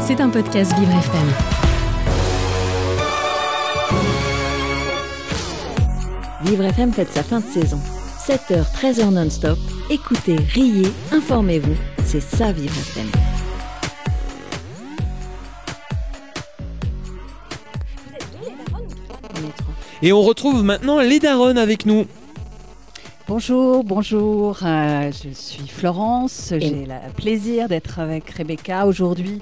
C'est un podcast Vivre FM. Vivre FM fête sa fin de saison. 7h, 13h non-stop. Écoutez, riez, informez-vous. C'est ça Vivre FM. Et on retrouve maintenant les darons avec nous. Bonjour, bonjour, euh, je suis Florence, j'ai le plaisir d'être avec Rebecca aujourd'hui.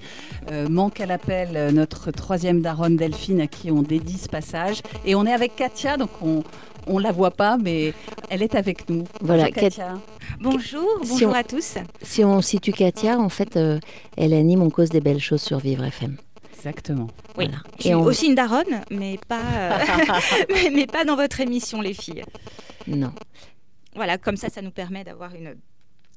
Euh, manque à l'appel euh, notre troisième daronne Delphine à qui on dédie ce passage. Et on est avec Katia, donc on ne la voit pas, mais elle est avec nous. Voilà, Bonjour, Katia. Bonjour, Si bonjour on- à tous. Si on situe Katia, en fait, euh, elle anime On cause des belles choses sur Vivre FM. Exactement. Oui, Voilà. je suis Et on- aussi une daronne, mais pas, euh, mais, mais pas dans votre émission, les filles. Non. Voilà, comme ça, ça nous permet d'avoir une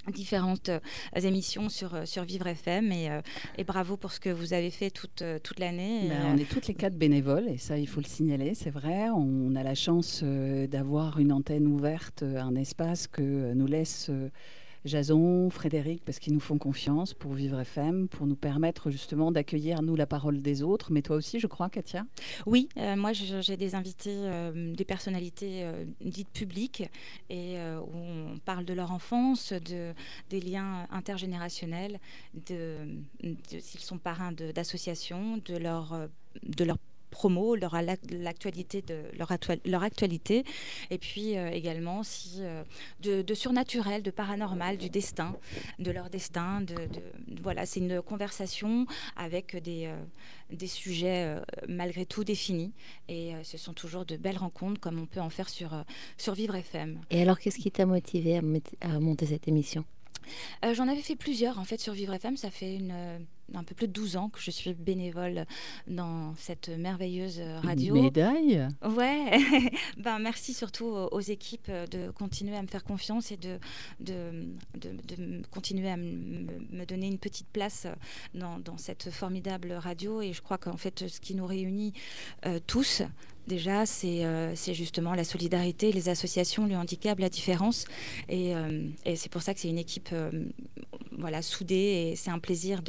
différentes euh, émissions sur, euh, sur Vivre FM et, euh, et bravo pour ce que vous avez fait toute, euh, toute l'année. Ben, on est toutes les quatre bénévoles et ça, il faut le signaler, c'est vrai. On a la chance euh, d'avoir une antenne ouverte, un espace que nous laisse Jason, Frédéric, parce qu'ils nous font confiance pour Vivre FM, pour nous permettre justement d'accueillir, nous, la parole des autres. Mais toi aussi, je crois, Katia? Oui, euh, moi j'ai des invités, euh, des personnalités euh, dites publiques et où on parle de leur enfance, de, des liens intergénérationnels, de, de- s'ils sont parrains de- d'associations, de, leur, euh, de leur promo, leur, l'actualité de leur, actua- leur actualité, et puis euh, également si, euh, de, de surnaturel, de paranormal, du destin, de leur destin. De, de- voilà, c'est une conversation avec des, euh, des sujets malgré tout définis. Et ce sont toujours de belles rencontres comme on peut en faire sur, sur Vivre FM. Et alors, qu'est-ce qui t'a motivé à, monter cette émission? Euh, J'en avais fait plusieurs en fait sur Vivre FM. Ça fait une, un peu plus de 12 ans que je suis bénévole dans cette merveilleuse euh, radio. Une médaille Ouais, ben merci surtout aux, équipes euh, de continuer à me faire confiance et de, de, de- continuer à me, donner une petite place euh, dans, dans cette formidable radio. Et je crois qu'en fait, ce qui nous réunit euh, tous, déjà, c'est euh, c'est justement la solidarité, les associations, le handicap, la différence. Et, euh, et c'est pour ça que c'est une équipe euh, voilà, soudée et c'est un plaisir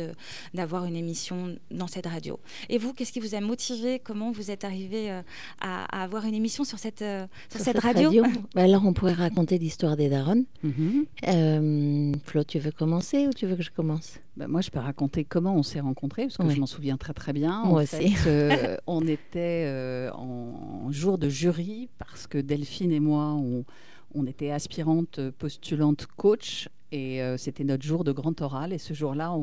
d'avoir une émission dans cette radio. Et vous, qu'est-ce qui vous a motivé? Comment vous êtes arrivé euh, à, à avoir une émission sur cette, euh, sur Sur cette radio, Bah Alors, on pourrait raconter l'histoire des darons. Mhm. Euh, Flo, tu veux commencer ou tu veux que je commence? Ben, moi, je peux raconter comment on s'est rencontrés, parce que Oui. je m'en souviens très très bien. Moi en aussi. fait, euh, on était euh, en, en jour de jury, parce que Delphine et moi, on, on était aspirantes, postulantes, coach, et euh, c'était notre jour de grand oral. Et ce jour-là,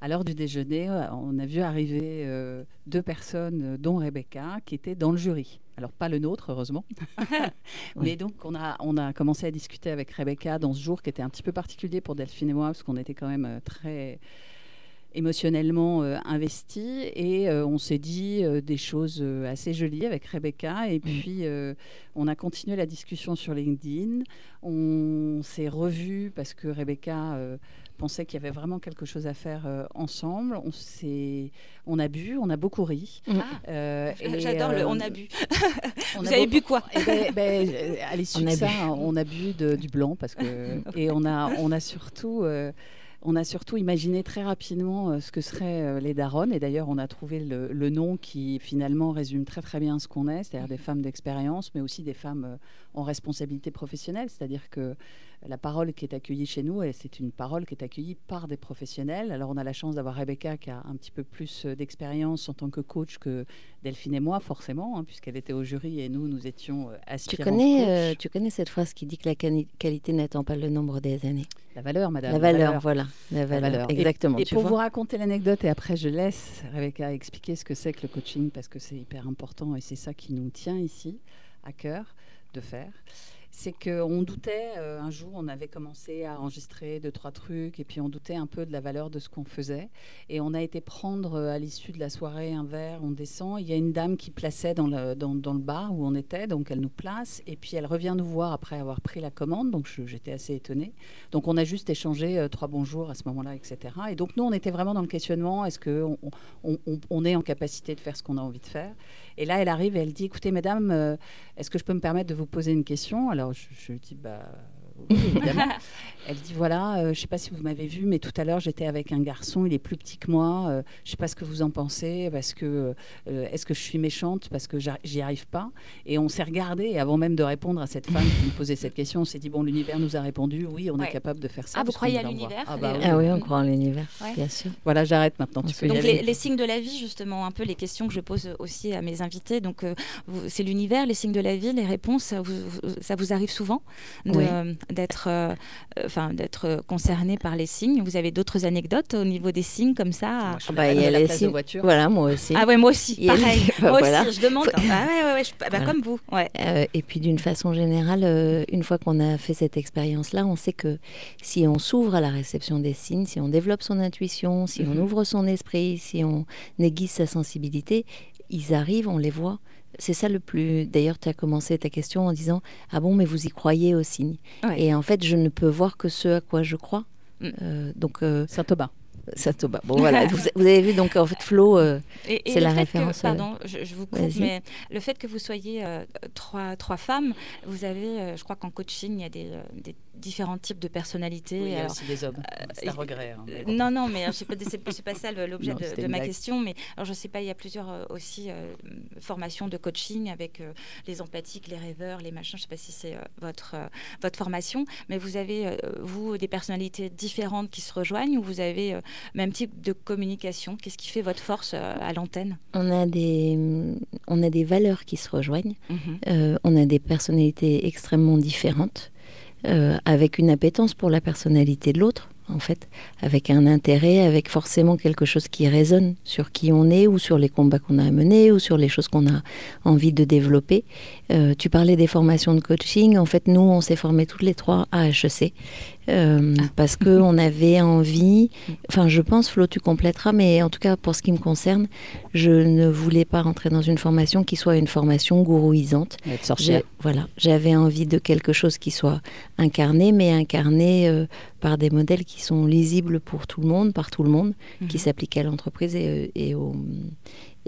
à l'heure du déjeuner, on a vu arriver euh, deux personnes, dont Rebecca, qui étaient dans le jury. Alors, pas le nôtre, heureusement. Mais donc, on a, on a commencé à discuter avec Rebecca dans ce jour qui était un petit peu particulier pour Delphine et moi, parce qu'on était quand même euh, très émotionnellement euh, investis. Et euh, on s'est dit euh, des choses euh, assez jolies avec Rebecca. Et puis, euh, on a continué la discussion sur LinkedIn. On s'est revus parce que Rebecca... euh, pensait qu'il y avait vraiment quelque chose à faire euh, ensemble. On, s'est- on a bu, on a beaucoup ri. Ah, Euh, et, J'adore le on a bu. on Vous a avez bu quoi? ben, ben, à l'issue On de a ça, bu. on a bu de- du blanc parce que et on a on a surtout euh, on a surtout imaginé très rapidement euh, ce que seraient euh, les daronnes et d'ailleurs on a trouvé le, le nom qui finalement résume très très bien ce qu'on est, c'est-à-dire des femmes d'expérience, mais aussi des femmes euh, en responsabilité professionnelle, c'est-à-dire que la parole qui est accueillie chez nous, c'est une parole qui est accueillie par des professionnels. Alors on a la chance d'avoir Rebecca qui a un petit peu plus euh, d'expérience en tant que coach que Delphine et moi, forcément, hein, puisqu'elle était au jury et nous, nous étions euh, tu aspirantes connais, euh, tu connais cette phrase qui dit que la quali- qualité n'attend pas le nombre des années La valeur, madame. La valeur, voilà. La valeur, exactement. Et tu pour vois vous raconter l'anecdote, et après je laisse Rebecca expliquer ce que c'est que le coaching, parce que c'est hyper important et c'est ça qui nous tient ici à cœur de faire. C'est qu'on doutait, euh, un jour on avait commencé à enregistrer deux, trois trucs, et puis on doutait un peu de la valeur de ce qu'on faisait. Et on a été prendre euh, à l'issue de la soirée un verre, on descend, il y a une dame qui plaçait dans le, dans, le bar où on était, donc elle nous place, et puis elle revient nous voir après avoir pris la commande, donc j'étais assez étonnée. Donc on a juste échangé euh, trois bonjours à ce moment-là, etc. Et donc nous, on était vraiment dans le questionnement, est-ce qu'on on, on- on est en capacité de faire ce qu'on a envie de faire? Et là, elle arrive et elle dit, écoutez, mesdames, euh, est-ce que je peux me permettre de vous poser une question? Alors je, je dis, bah évidemment. Elle dit voilà, euh, je ne sais pas si vous m'avez vu, mais tout à l'heure j'étais avec un garçon, il est plus petit que moi. euh, je ne sais pas ce que vous en pensez, parce que euh, est-ce que je suis méchante parce que j'y arrive pas Et on s'est regardé et avant même de répondre à cette femme qui nous posait cette question, on s'est dit bon, l'univers nous a répondu, oui, on Ouais. est capable de faire ça. Ah, vous croyez à l'univers, Ah bah oui. Ah oui, on croit en l'univers, Ouais. bien sûr. Voilà, j'arrête maintenant. Tu peux y aller. les, les signes de la vie, justement, un peu les questions que je pose aussi à mes invités. Donc euh, c'est l'univers, les signes de la vie, les réponses, ça vous, vous- ça vous arrive souvent de- Oui. D'être, euh, euh, enfin d'être concerné par les signes. Vous avez d'autres anecdotes au niveau des signes comme ça Moi, je suis Bah, il y a la les signes- voiture. Voilà, moi aussi. Ah ouais, moi aussi, y pareil. Bah, moi voilà. aussi, je demande. Ah ouais, ouais, ouais, je- bah, Voilà. comme vous. Ouais. Euh, et puis d'une façon générale, euh, une fois qu'on a fait cette expérience-là, on sait que si on s'ouvre à la réception des signes, si on développe son intuition, si on Mhm. ouvre son esprit, si on aiguise sa sensibilité, ils arrivent, on les voit. C'est ça le plus. D'ailleurs, tu as commencé ta question en disant Ah bon, mais vous y croyez aux signes Ouais. Et en fait, je ne peux voir que ce à quoi je crois. Mm. Euh, donc, euh, Saint-Thomas. Saint-Thomas. Bon, voilà. vous, vous avez vu, donc en fait, Flo. euh, C'est la référence, Que, pardon, je, je vous coupe, mais le fait que vous soyez euh, trois, trois femmes, vous avez, euh, je crois qu'en coaching, il y a des, euh, des différents types de personnalités. Oui, il y a Alors, aussi des hommes. C'est un regret. hein, Euh, bon. Non, non, mais euh, je sais pas, c'est c'est pas ça l'objet de, ma blague. question. Mais alors, je sais pas, il y a plusieurs euh, aussi euh, formations de coaching avec euh, les empathiques, les rêveurs, les machins. Je sais pas si c'est euh, votre euh, votre formation, mais vous avez euh, vous des personnalités différentes qui se rejoignent ou vous avez euh, même type de communication? Qu'est-ce qui fait votre force euh, à l'antenne? On, a des, on a des valeurs qui se rejoignent. Euh, on a des personnalités extrêmement différentes, euh, avec une appétence pour la personnalité de l'autre, en fait, avec un intérêt, avec forcément quelque chose qui résonne sur qui on est, ou sur les combats qu'on a à mener, ou sur les choses qu'on a envie de développer. Euh, tu parlais des formations de coaching. En fait, nous, on s'est formés toutes les trois à HEC. Euh, parce que on avait envie, enfin je pense Flo tu compléteras, mais en tout cas pour ce qui me concerne, je ne voulais pas rentrer dans une formation qui soit une formation gourouisante. Voilà, j'avais envie de quelque chose qui soit incarné, mais incarné euh, par des modèles qui sont lisibles pour tout le monde, par tout le monde, qui Mhm. s'appliquent à l'entreprise et, euh, et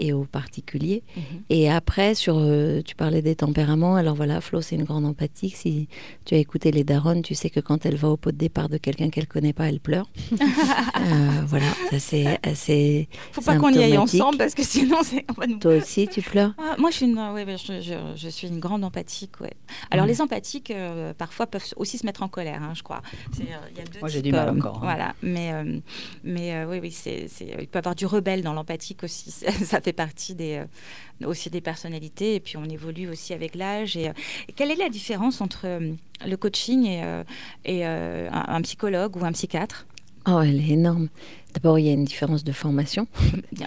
et aux particuliers. Mhm. Et après, sur, euh, tu parlais des tempéraments. Alors voilà, Flo, c'est une grande empathique. Si tu as écouté les daronnes, tu sais que quand elle va au pot de départ de quelqu'un qu'elle connaît pas, elle pleure. Euh, voilà, ça c'est assez. Faut pas qu'on y aille ensemble parce que sinon c'est on va nous Toi aussi, tu pleures? Ah, moi, je suis, une, ouais, ouais, je, je- je suis une grande empathique. Ouais. Alors, les empathiques, euh, parfois, peuvent aussi se mettre en colère, hein, je crois. Euh, il y a deux Moi, j'ai du mal euh, encore, hein. Voilà. Mais, euh, mais euh, oui, oui c'est, c'est- il peut y avoir du rebelle dans l'empathique aussi. Ça fait partie des, euh, aussi des personnalités. Et puis, on évolue aussi avec l'âge. Et, euh, et quelle est la différence entre euh, le coaching et, euh, et euh, un, un psychologue ou un psychiatre? Oh, elle est énorme. D'abord, il y a une différence de formation.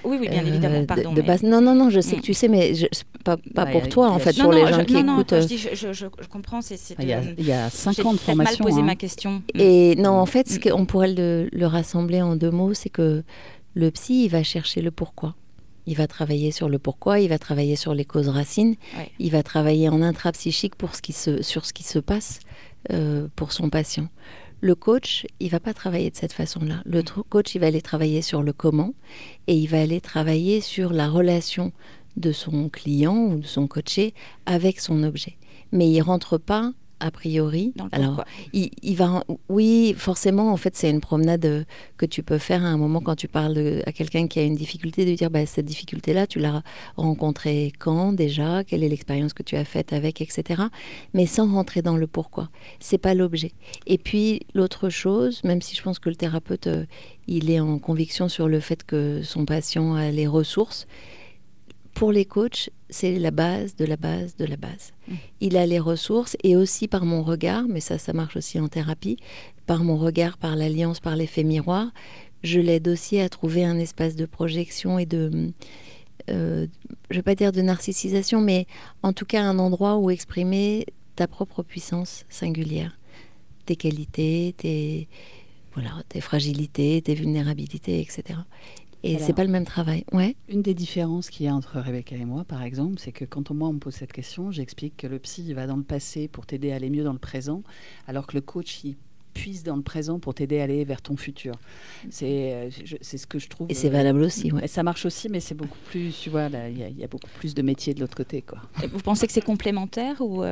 Oui, oui, bien Euh, évidemment. de- Pardon. de, mais- base. Non, non, non, je sais Mm. que tu sais, mais je, c'est pas, pas Bah, pour toi, en fait, non, pour non, les je- gens qui non, non, écoutent. euh, je, dis, je, je- je- je comprends, c'est, Il y a, de- il y a J'ai 50 peut-être mal posé hein. ma question. Et non, en fait, ce Mm. qu'on pourrait le, le rassembler en deux mots, c'est que le psy, il va chercher le pourquoi. Il va travailler sur le pourquoi, il va travailler sur les causes racines, Ouais. il va travailler en intrapsychique pour ce qui se, sur ce qui se passe euh, pour son patient. Le coach, il va pas travailler de cette façon-là. Le tr- coach, il va aller travailler sur le comment et il va aller travailler sur la relation de son client ou de son coaché avec son objet. Mais il rentre pas a priori. Dans le Alors, il, il va, oui, forcément, en fait, c'est une promenade euh, que tu peux faire à un moment quand tu parles de- à quelqu'un qui a une difficulté, de lui dire, bah, cette difficulté-là, tu l'as rencontrée quand déjà, quelle est l'expérience que tu as faite avec, etc. Mais sans rentrer dans le pourquoi. C'est pas l'objet. Et puis, l'autre chose, même si je pense que le thérapeute, euh, il est en conviction sur le fait que son patient a les ressources, pour les coachs, c'est la base de la base de la base. Mm. Il a les ressources et aussi par mon regard, mais ça, ça marche aussi en thérapie, par mon regard, par l'alliance, par l'effet miroir, je l'aide aussi à trouver un espace de projection et de, euh, je ne vais pas dire de narcissisation, mais en tout cas un endroit où exprimer ta propre puissance singulière, tes qualités, tes, voilà, tes fragilités, tes vulnérabilités, etc. Et c'est pas le même travail. Ouais. Une des différences qu'il y a entre Rebecca et moi, par exemple, c'est que quand moi on me pose cette question, j'explique que le psy il va dans le passé pour t'aider à aller mieux dans le présent, alors que le coach il, puise dans le présent pour t'aider à aller vers ton futur. C'est c'est ce que je trouve. Et c'est valable aussi, ouais. Ça marche aussi, mais c'est beaucoup plus, tu vois, il y, y, a beaucoup plus de métiers de l'autre côté. Quoi. vous pensez que c'est complémentaire ou,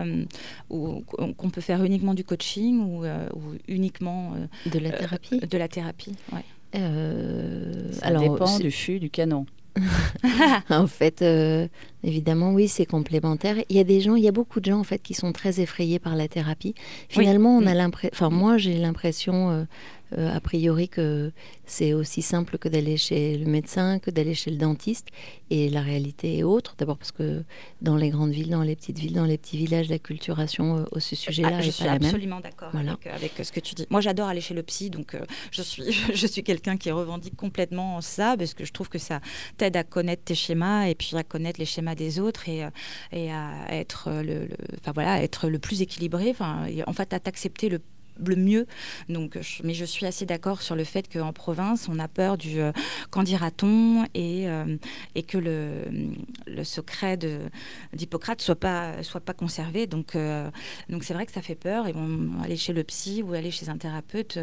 ou qu'on peut faire uniquement du coaching ou, ou uniquement de la thérapie De la thérapie, ouais. Ça alors, dépend du fût, du canon. en fait, euh, évidemment, oui, c'est complémentaire. Il y a des gens, il y a beaucoup de gens en fait qui sont très effrayés par la thérapie. Finalement, on a mm. l'impression, enfin moi, j'ai l'impression euh, euh, a priori que c'est aussi simple que d'aller chez le médecin, que d'aller chez le dentiste. Et la réalité est autre. D'abord parce que dans les grandes villes, dans les petites villes, dans les petits villages, la culturation euh, au ce sujet-là ah, je suis absolument d'accord avec, avec, ce que tu dis. Moi, j'adore aller chez le psy, donc euh, je suis, je suis quelqu'un qui revendique complètement ça parce que je trouve que ça t'aide à connaître tes schémas et puis à connaître les schémas des autres et, et à être le, voilà, être le plus équilibré. Enfin, en fait, à t'accepter le le mieux. Donc, mais je suis assez d'accord sur le fait qu'en province, on a peur du euh, qu'en dira-t-on et, euh, et que le, le secret d'Hippocrate soit pas, soit pas conservé. Donc, euh, donc c'est vrai que ça fait peur. Et on, aller chez le psy ou aller chez un thérapeute,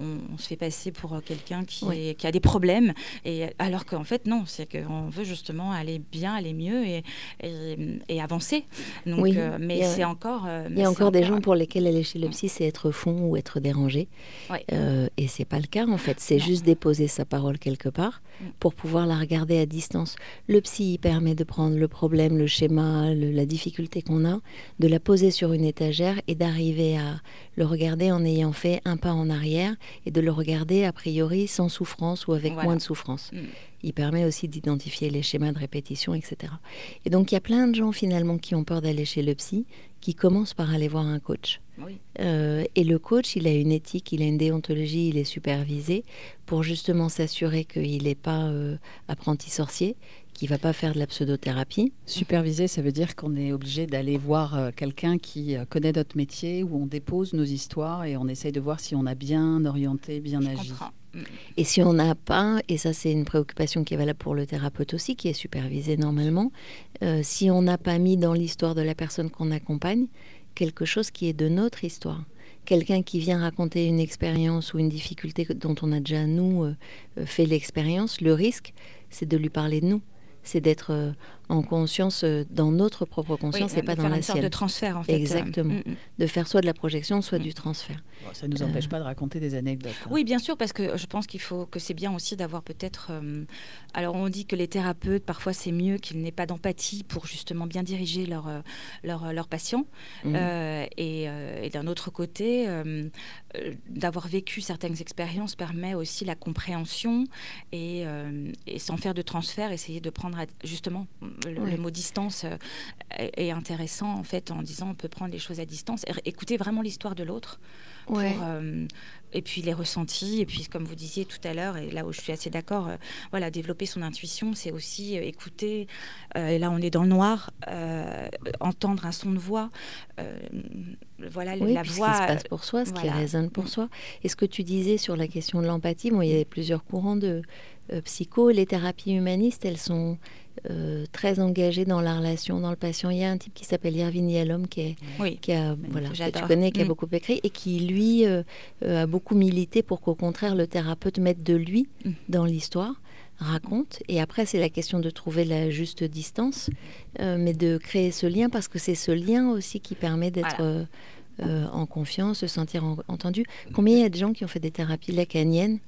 on, se fait passer pour quelqu'un qui, qui a des problèmes. Et, alors qu'en fait, non, c'est qu'on veut justement aller bien, aller mieux et, et, avancer. Donc, mais c'est encore. Il y a encore des gens pour lesquels aller chez le psy, c'est être fou ou être dérangé. Euh, et c'est pas le cas en fait. C'est juste déposer sa parole quelque part mm. pour pouvoir la regarder à distance. Le psy permet de prendre le problème, le schéma, la difficulté qu'on a, de la poser sur une étagère et d'arriver à le regarder en ayant fait un pas en arrière et de le regarder a priori sans souffrance ou avec moins de souffrance. Mm. Il permet aussi d'identifier les schémas de répétition, etc. Et donc il y a plein de gens finalement qui ont peur d'aller chez le psy, qui commencent par aller voir un coach. Euh, et le coach, il a une éthique, il a une déontologie, il est supervisé pour justement s'assurer qu'il n'est pas euh, apprenti sorcier, qu'il va pas faire de la pseudothérapie. Supervisé, ça veut dire qu'on est obligé d'aller voir euh, quelqu'un qui connaît notre métier, où on dépose nos histoires et on essaye de voir si on a bien orienté, bien Je agi. Comprends. Et si on n'a pas, et ça c'est une préoccupation qui est valable pour le thérapeute aussi, qui est supervisé normalement, euh, si on n'a pas mis dans l'histoire de la personne qu'on accompagne quelque chose qui est de notre histoire, quelqu'un qui vient raconter une expérience ou une difficulté dont on a déjà, nous, euh, euh, fait l'expérience, le risque, c'est de lui parler de nous. C'est d'être en conscience euh, dans notre propre conscience et pas dans la sienne. de transfert en fait. Exactement. Mm, mm. De faire soit de la projection, soit du transfert. ça ne nous empêche euh. pas de raconter des anecdotes. Hein. Oui, bien sûr, parce que je pense qu'il faut que c'est bien aussi d'avoir peut-être. Euh, alors on dit que les thérapeutes parfois c'est mieux qu'ils n'aient pas d'empathie pour justement bien diriger leurs leur, leur patients. Mm. et, et d'un autre côté, d'avoir vécu certaines expériences permet aussi la compréhension et, et sans faire de transfert, essayer de prendre justement le, mot distance euh, est, intéressant en fait en disant on peut prendre les choses à distance, écouter vraiment l'histoire de l'autre. Euh, et puis les ressentis, et puis comme vous disiez tout à l'heure, et là où je suis assez d'accord, euh, voilà, développer son intuition, c'est aussi écouter, et là on est dans le noir, entendre un son de voix, voilà la voix. Ce qui se passe pour soi, ce qui résonne pour soi. Et ce que tu disais sur la question de l'empathie, moi, il y a plusieurs courants de psycho, les thérapies humanistes, elles sont euh, très engagé dans la relation, dans le patient. Il y a un type qui s'appelle Irvin Yalom qui, est, qui a, voilà, que tu connais, qui a mm. beaucoup écrit et qui, lui, euh, euh, a beaucoup milité pour qu'au contraire, le thérapeute mette de lui mm. dans l'histoire raconte. Et après, c'est la question de trouver la juste distance, mais de créer ce lien, parce que c'est ce lien aussi qui permet d'être en confiance, se sentir entendu. Combien il y a de gens qui ont fait des thérapies lacaniennes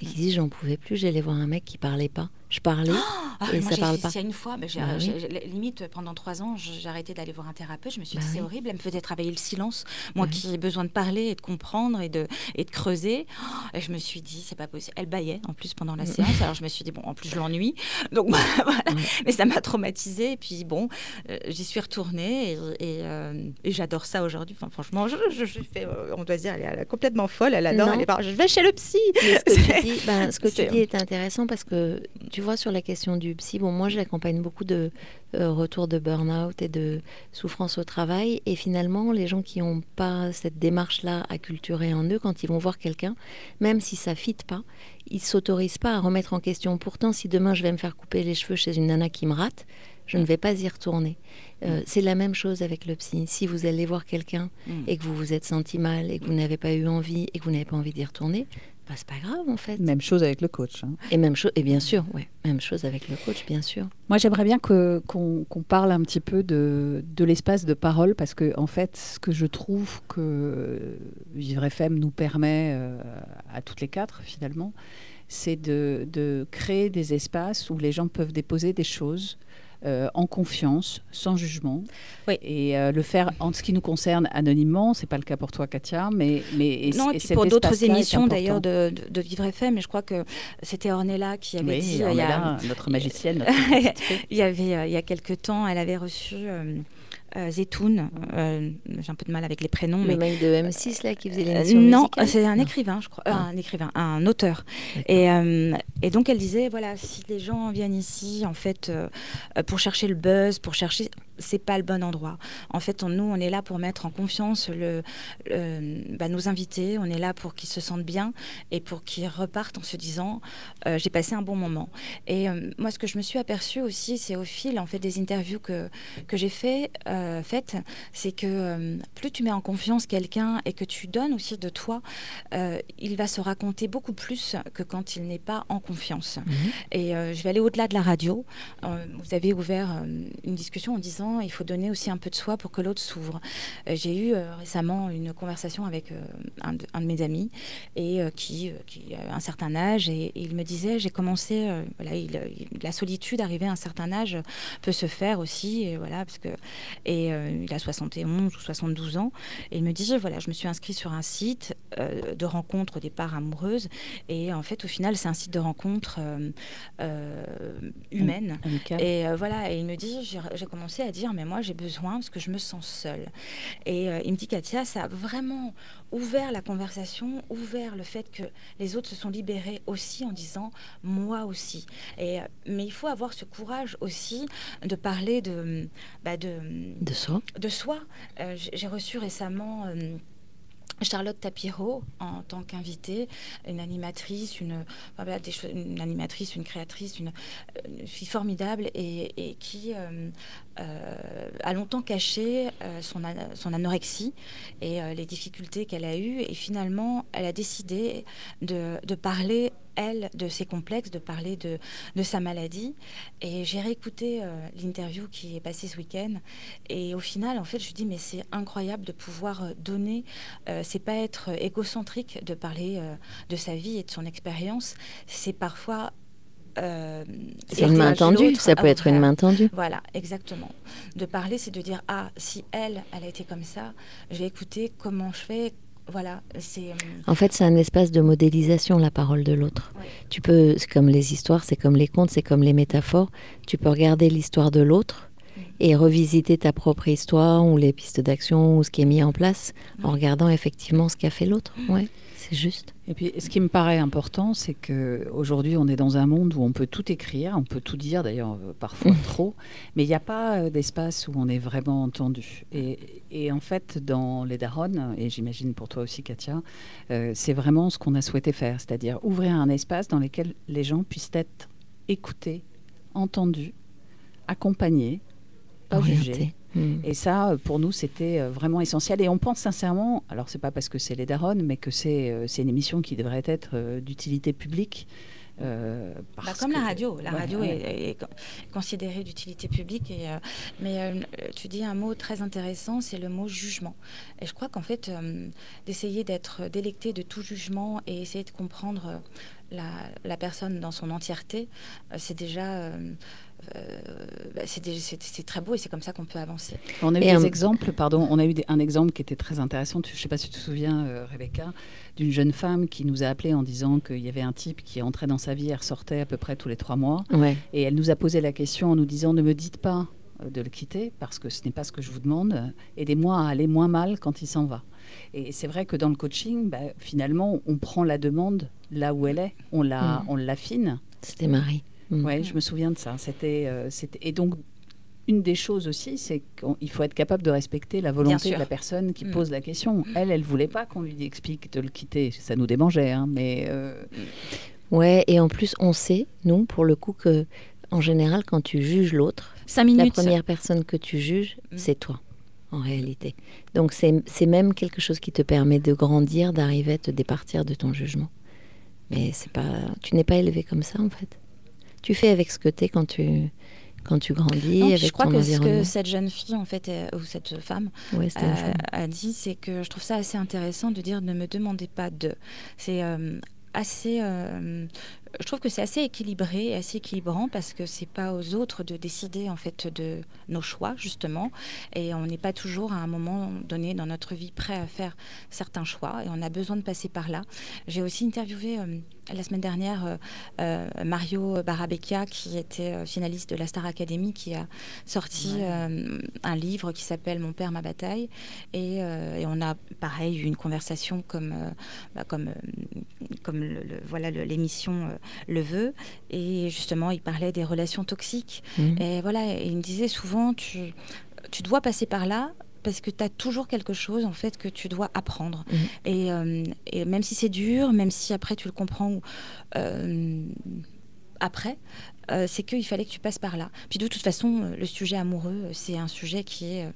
et qui disent j'en pouvais plus, j'allais voir un mec qui parlait pas? Je parlais oh, et ça parle pas. Ça une fois, mais bah limite pendant trois ans, j'ai arrêté d'aller voir un thérapeute. Je me suis dit bah c'est horrible, elle me faisait travailler le silence. Moi bah qui ai besoin de parler et de comprendre et de, et de creuser. Et je me suis dit c'est pas possible. Elle baillait en plus pendant la mm. séance. Alors je me suis dit bon, en plus je l'ennuie. Donc voilà. Mais ça m'a traumatisée. Et puis bon, euh, j'y suis retournée et, euh, et, j'adore ça aujourd'hui. Enfin, franchement, je, je, fais, euh, on doit dire, elle est, complètement folle. Elle adore. Elle est, je vais chez le psy. ce que tu dis, ce que tu dis est intéressant parce que tu vois, sur la question du psy, bon, moi j'accompagne beaucoup de euh, retours de burn-out et de souffrance au travail. Et finalement, les gens qui n'ont pas cette démarche-là à culturer en eux, quand ils vont voir quelqu'un, même si ça ne fit pas, ils s'autorisent pas à remettre en question. Pourtant, si demain je vais me faire couper les cheveux chez une nana qui me rate, je ne vais pas y retourner. Euh, c'est la même chose avec le psy. Si vous allez voir quelqu'un Mm. et que vous vous êtes senti mal et que vous n'avez pas eu envie et que vous n'avez pas envie d'y retourner, bah, c'est pas grave en fait. Même chose avec le coach. hein. Et même chose, et bien sûr, ouais, même chose avec le coach, bien sûr. Moi, j'aimerais bien que- qu'on qu'on parle un petit peu de, de l'espace de parole parce que, en fait, ce que je trouve que Vivre FM nous permet euh, à toutes les quatre, finalement, c'est de, de créer des espaces où les gens peuvent déposer des choses. Euh, en confiance, sans jugement, Oui. et euh, le faire en ce qui nous concerne anonymement. C'est pas le cas pour toi, Katia, mais mais et, non, et et puis cet pour d'autres émissions d'ailleurs de, de, de Vivre FM, mais je crois que c'était Ornella qui avait Oui, dit on il y est a, là, notre magicienne. notre il y avait euh, il y a quelque temps, elle avait reçu euh, euh, Zetoun. euh, J'ai un peu de mal avec les prénoms, Le mais mec de M6 là qui faisait Euh, l'émission non, musicale c'est un Non. écrivain, je crois. Euh, Ah. un écrivain, un auteur. Et, euh, et donc elle disait voilà, si les gens viennent ici, en fait, euh, euh, pour chercher le buzz, pour chercher, c'est pas le bon endroit. En fait, on- nous, on est là pour mettre en confiance le, le- bah, nos invités. On est là pour qu'ils se sentent bien et pour qu'ils repartent en se disant euh, j'ai passé un bon moment. Et euh, moi, ce que je me suis aperçue aussi, c'est au fil en fait des interviews que que j'ai fait, euh, faites, c'est que plus tu mets en confiance quelqu'un et que tu donnes aussi de toi, il va se raconter beaucoup plus que quand il n'est pas en confiance. Mhm. Et je vais aller au-delà de la radio. Vous avez ouvert une discussion en disant il faut donner aussi un peu de soi pour que l'autre s'ouvre. Euh, J'ai eu euh, récemment une conversation avec euh, un, de, un de mes amis et qui, qui a un certain âge et, et il me disait j'ai commencé voilà il, il- la solitude arrivée à un certain âge peut se faire aussi et voilà parce que et il a 71 ou 72 ans et il me dit voilà je me suis inscrit sur un site de rencontres au départ amoureuses et en fait au final c'est un site de rencontres euh, euh, humaines et euh, voilà, et il me dit, j'ai j'ai commencé à dire, mais moi j'ai besoin parce que je me sens seule. Et euh, il me dit, Katia, ça a vraiment ouvert la conversation, ouvert le fait que les autres se sont libérés aussi en disant, moi aussi. Et, euh, mais il faut avoir ce courage aussi de parler de, bah, de, De soi. de soi. Euh, j'ai reçu récemment euh, Charlotte Tapiro en tant qu'invitée, une animatrice, une, enfin, voilà, des une animatrice, une créatrice, une, une fille formidable et, et qui euh, euh, a longtemps caché euh, son, son anorexie et euh, les difficultés qu'elle a eues. Et finalement, elle a décidé de, de parler, elle, de ses complexes, de parler de, de sa maladie. Et j'ai réécouté l'interview qui est passée ce week-end. Et au final, en fait, je dis, mais c'est incroyable de pouvoir donner. C'est pas être égocentrique de parler de sa vie et de son expérience. C'est parfois. Euh, C'est une main tendue, ça peut être une ouvrir. main tendue. Voilà, exactement. De parler, c'est de dire ah si elle, elle a été comme ça, je vais écouter comment je fais. Voilà, c'est euh, En fait, c'est un espace de modélisation, la parole de l'autre. Ouais. Tu peux, c'est comme les histoires, c'est comme les contes, c'est comme les métaphores. Tu peux regarder l'histoire de l'autre et revisiter ta propre histoire ou les pistes d'action ou ce qui est mis en place en regardant effectivement ce qu'a fait l'autre. Ouais, c'est juste. Et puis, ce qui me paraît important, c'est que aujourd'hui, on est dans un monde où on peut tout écrire, on peut tout dire, d'ailleurs euh, parfois trop, mais il n'y a pas euh, d'espace où on est vraiment entendu. Et, et en fait, dans les Daronnes, et j'imagine pour toi aussi, Katia, euh, c'est vraiment ce qu'on a souhaité faire, c'est-à-dire ouvrir un espace dans lequel les gens puissent être écoutés, entendus, accompagnés, pas jugés. Mm. Et ça, pour nous, c'était euh, vraiment essentiel. Et on pense sincèrement, alors c'est pas parce que c'est les daronnes, mais que c'est euh, c'est une émission qui devrait être euh, d'utilité publique. euh, Bah, comme la radio. La Ouais, radio ouais. Est, est con- considérée d'utilité publique. Et, euh, mais euh, tu dis un mot très intéressant, c'est le mot jugement. Et je crois qu'en fait, euh, d'essayer d'être délecté de tout jugement et essayer de comprendre la, la personne dans son entièreté, euh, c'est déjà... euh, bah, c'est très beau et c'est comme ça qu'on peut avancer. On a eu Et des un- exemples, pardon, on a eu des- un exemple qui était très intéressant. Tu- Je ne sais pas si tu te souviens, euh, Rebecca, d'une jeune femme qui nous a appelé en disant qu'il y avait un type qui entrait dans sa vie et ressortait à peu près tous les trois mois. Ouais. Et elle nous a posé la question en nous disant ne me dites pas euh, de le quitter parce que ce n'est pas ce que je vous demande. Aidez-moi à aller moins mal quand il s'en va. Et c'est vrai que dans le coaching, bah, finalement, on prend la demande là où elle est, on la, Mm. on l'affine. C'était Marie. Mm. Ouais, je me souviens de ça. C'était, euh, c'était... Et donc, une des choses aussi, c'est qu'il faut être capable de respecter la volonté de la personne qui Mm. pose la question. Elle, elle voulait pas qu'on lui explique de le quitter. Ça nous démangeait, hein, mais euh, Ouais, et en plus, on sait, nous, pour le coup, que en général, quand tu juges l'autre, Cinq la première personne que tu juges, Mm. c'est toi, en réalité. Donc, c'est c'est même quelque chose qui te permet de grandir, d'arriver à te départir de ton jugement. Mais c'est pas, tu n'es pas élevé comme ça, en fait. Tu fais avec ce que tu es quand tu, quand tu grandis, Non, avec je crois ton que ce que cette jeune fille, en fait, ou cette femme, Ouais, euh, femme. a dit, c'est que je trouve ça assez intéressant de dire ne me demandez pas de. C'est euh, assez. euh, je trouve que c'est assez équilibré, assez équilibrant parce que c'est pas aux autres de décider en fait de nos choix justement, et on n'est pas toujours à un moment donné dans notre vie prêt à faire certains choix, et on a besoin de passer par là. J'ai aussi interviewé euh, la semaine dernière euh, euh, Mario Barabecchia qui était euh, finaliste de la Star Academy, qui a sorti un livre qui s'appelle Mon père ma bataille, et, et on a pareil eu une conversation comme bah, comme comme le- le- voilà l'émission le veut. Et justement il parlait des relations toxiques. Mhm. et voilà et il me disait souvent tu tu dois passer par là parce que tu as toujours quelque chose en fait que tu dois apprendre et, euh, et même si c'est dur même si après tu le comprends euh, après euh, c'est qu'il fallait que tu passes par là. Puis de toute façon, le sujet amoureux, c'est un sujet qui est,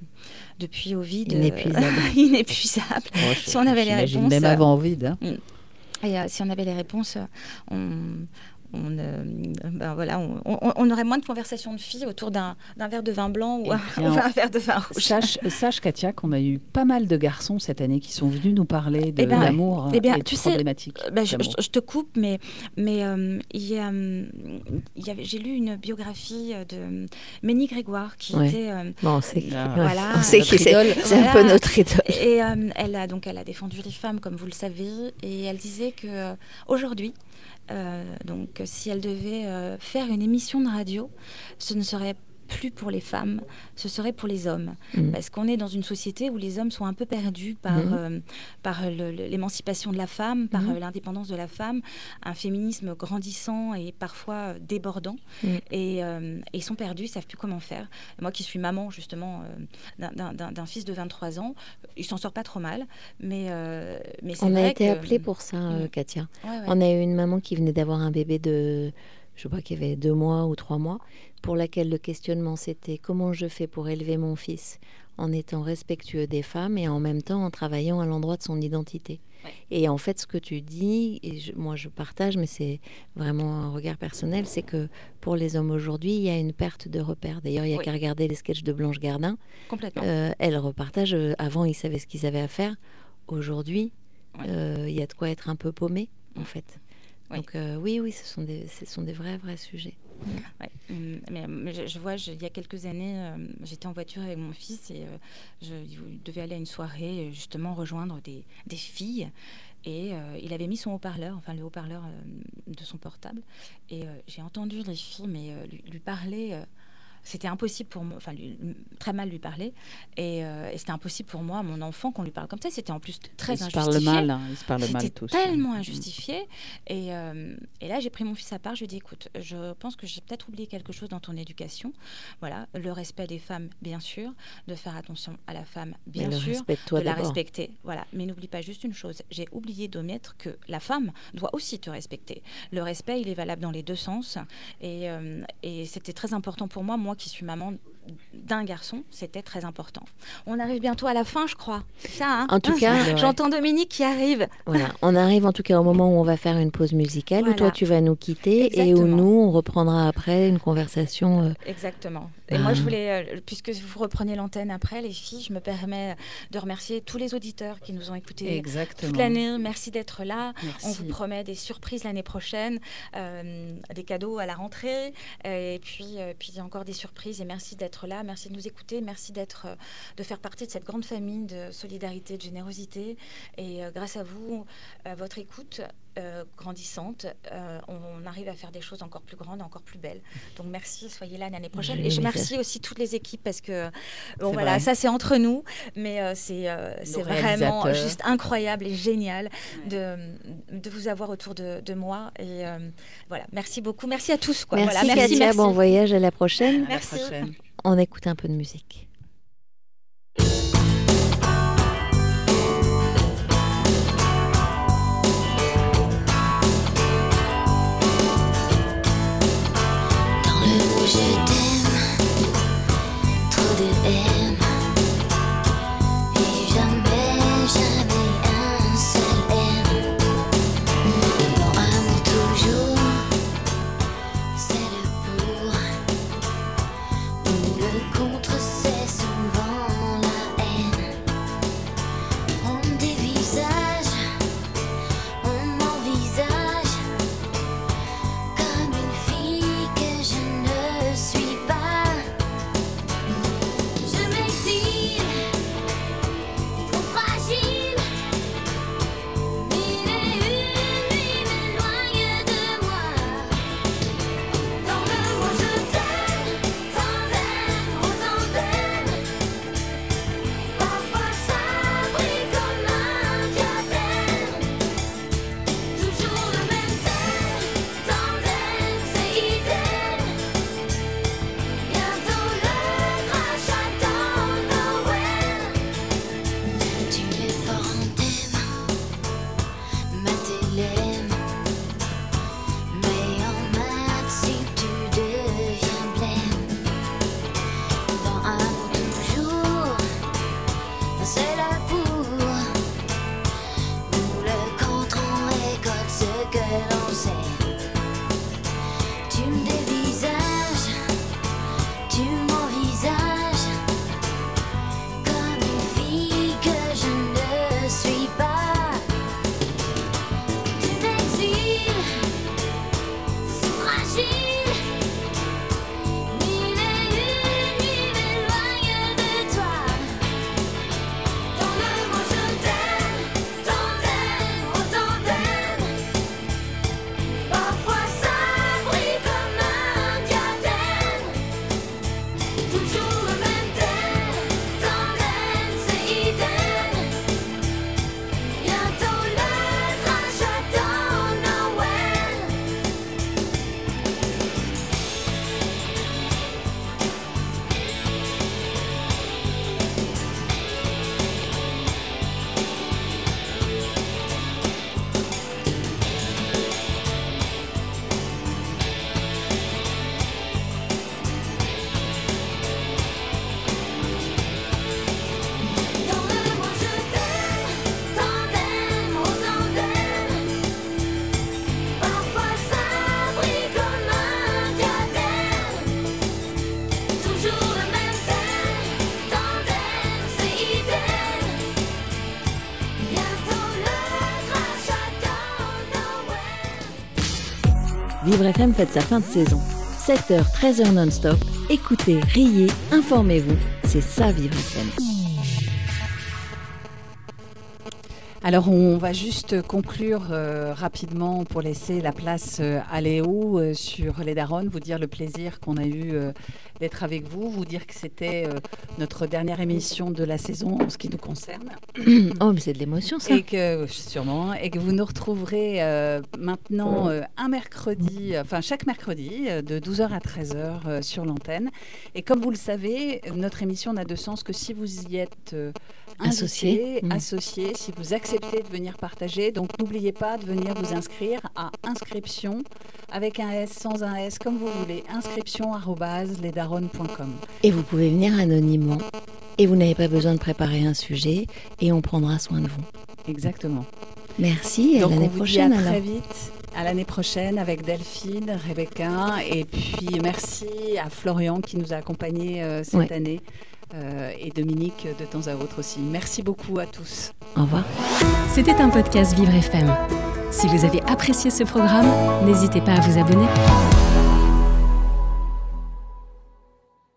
depuis Ovid, Inépuisable. inépuisable. Si on avait les réponses, Même avant Ovid. hein. Et si on avait les réponses, on, on, euh, ben voilà, on, on- on aurait moins de conversations de filles autour d'un d'un verre de vin blanc ou Et un, puis, ou un verre de vin rouge. Sache, sache, Katia, qu'on a eu pas mal de garçons cette année qui sont venus nous parler de Eh ben, l'amour eh bien, et de tu sais, problématiques. Euh, ben, je, d'amour. je- je te coupe, mais, mais euh, j'ai lu une biographie euh, de Ménie Grégoire qui Ouais. était euh, Bon, on sait, Voilà. c'est un peu notre idole. Et euh, elle a donc elle a défendu les femmes comme vous le savez et elle disait que euh, aujourd'hui euh, donc si elle devait euh, faire une émission de radio, ce ne serait plus pour les femmes, ce serait pour les hommes. Mhm. Parce qu'on est dans une société où les hommes sont un peu perdus par, Mhm. euh, par l'émancipation de la femme, par Mhm. euh, l'indépendance de la femme, un féminisme grandissant et parfois euh, débordant. Et, euh, et ils sont perdus, ils savent plus comment faire. Moi qui suis maman justement euh, d'un- fils de 23 ans, il s'en sort pas trop mal. Mais, On a été que- appelé pour ça, Mm. Katia. Ouais, ouais. On a eu une maman qui venait d'avoir un bébé de, je crois qu'il avait deux mois ou trois mois, pour laquelle le questionnement c'était comment je fais pour élever mon fils en étant respectueux des femmes et en même temps en travaillant à l'endroit de son identité. Ouais. Et en fait, ce que tu dis, et je- moi je partage, mais c'est vraiment un regard personnel, c'est que pour les hommes aujourd'hui, il y a une perte de repères. D'ailleurs, il y a Oui. qu'à regarder les sketchs de Blanche Gardin. complètement. Euh, elle repartage. euh, avant, ils savaient ce qu'ils avaient à faire. Aujourd'hui, Ouais. euh, il y a de quoi être un peu paumé, en fait. Oui. Donc euh, oui, oui, ce sont des, ce sont des vrais, vrais sujets. Ouais, hum, mais, mais je, je vois, je- il y a quelques années, euh, j'étais en voiture avec mon fils et euh, je il devait aller à une soirée, euh, justement rejoindre des, des filles. Et euh, il avait mis son haut-parleur, enfin le haut-parleur de son portable. Et j'ai entendu les filles, mais lui, lui parler. C'était impossible pour moi, enfin lui- très mal lui parler, et, euh, et c'était impossible pour moi, mon enfant, qu'on lui parle comme ça. C'était en plus très se injustifié. parlent mal, hein, ils se parlent mal C'était tous. tellement Mm. injustifié. Et, euh, et là, j'ai pris mon fils à part. Je lui ai dit, écoute, je pense que j'ai peut-être oublié quelque chose dans ton éducation. Voilà, le respect des femmes, bien sûr, de faire attention à la femme, bien Mais sûr, respect de la respecter. Voilà, mais n'oublie pas juste une chose. J'ai oublié d'omettre que la femme doit aussi te respecter. Le respect, il est valable dans les deux sens. Et, euh, et c'était très important pour moi, moi qui suis maman d'un garçon, c'était très important. On arrive bientôt à la fin, je crois. Ça, hein En tout cas, J'entends Dominique qui arrive. Voilà, on arrive en tout cas au moment où on va faire une pause musicale, où toi tu vas nous quitter et où nous on reprendra après une conversation. euh, Exactement. Et Ah. moi, je voulais, euh, puisque vous reprenez l'antenne après, les filles, je me permets de remercier tous les auditeurs qui nous ont écoutés Exactement. toute l'année. Merci d'être là. On vous promet des surprises l'année prochaine, euh, des cadeaux à la rentrée, euh, et puis, euh, puis encore des surprises. Et merci d'être là, merci de nous écouter, merci d'être, de faire partie de cette grande famille de solidarité, de générosité. Et euh, grâce à vous, à votre écoute, euh, grandissante, euh, on, arrive à faire des choses encore plus grandes, encore plus belles. Donc merci, soyez là l'année prochaine. Et je remercie aussi toutes les équipes parce que bon, voilà, ça c'est entre nous, mais euh, c'est c'est vraiment juste incroyable et génial de, de, vous avoir autour de, de moi. Et voilà, merci beaucoup. Merci à tous. Quoi. Merci, voilà, merci, bon voyage à la prochaine. merci. On écoute un peu de musique. Ocean. Vivre FM fête sa fin de saison. 7h, 13h non-stop. Écoutez, riez, informez-vous. C'est ça Vivre FM. Alors on va juste conclure euh, rapidement pour laisser la place euh, à Léo euh, sur les Daronnes, vous dire le plaisir qu'on a eu d'être avec vous, vous dire que c'était notre dernière émission de la saison en ce qui nous concerne. Oh mais c'est de l'émotion ça. Et que sûrement et que vous nous retrouverez maintenant un mercredi, enfin chaque mercredi de 12h à 13h sur l'antenne. Et comme vous le savez, notre émission n'a de sens que si vous y êtes associé, mmh. associé, si vous acceptez de venir partager. Donc n'oubliez pas de venir vous inscrire à inscription avec un S, sans un S, comme vous voulez, inscription.lesdaronnes.com. Et vous pouvez venir anonymement et vous n'avez pas besoin de préparer un sujet et on prendra soin de vous. Exactement. Merci et à l'année prochaine. à très vite. À l'année prochaine avec Delphine, Rebecca et puis merci à Florian qui nous a accompagnés euh, cette année. Euh, et Dominique de temps à autre aussi. Merci beaucoup à tous. Au revoir. C'était un podcast Vivre FM. Si vous avez apprécié ce programme, n'hésitez pas à vous abonner.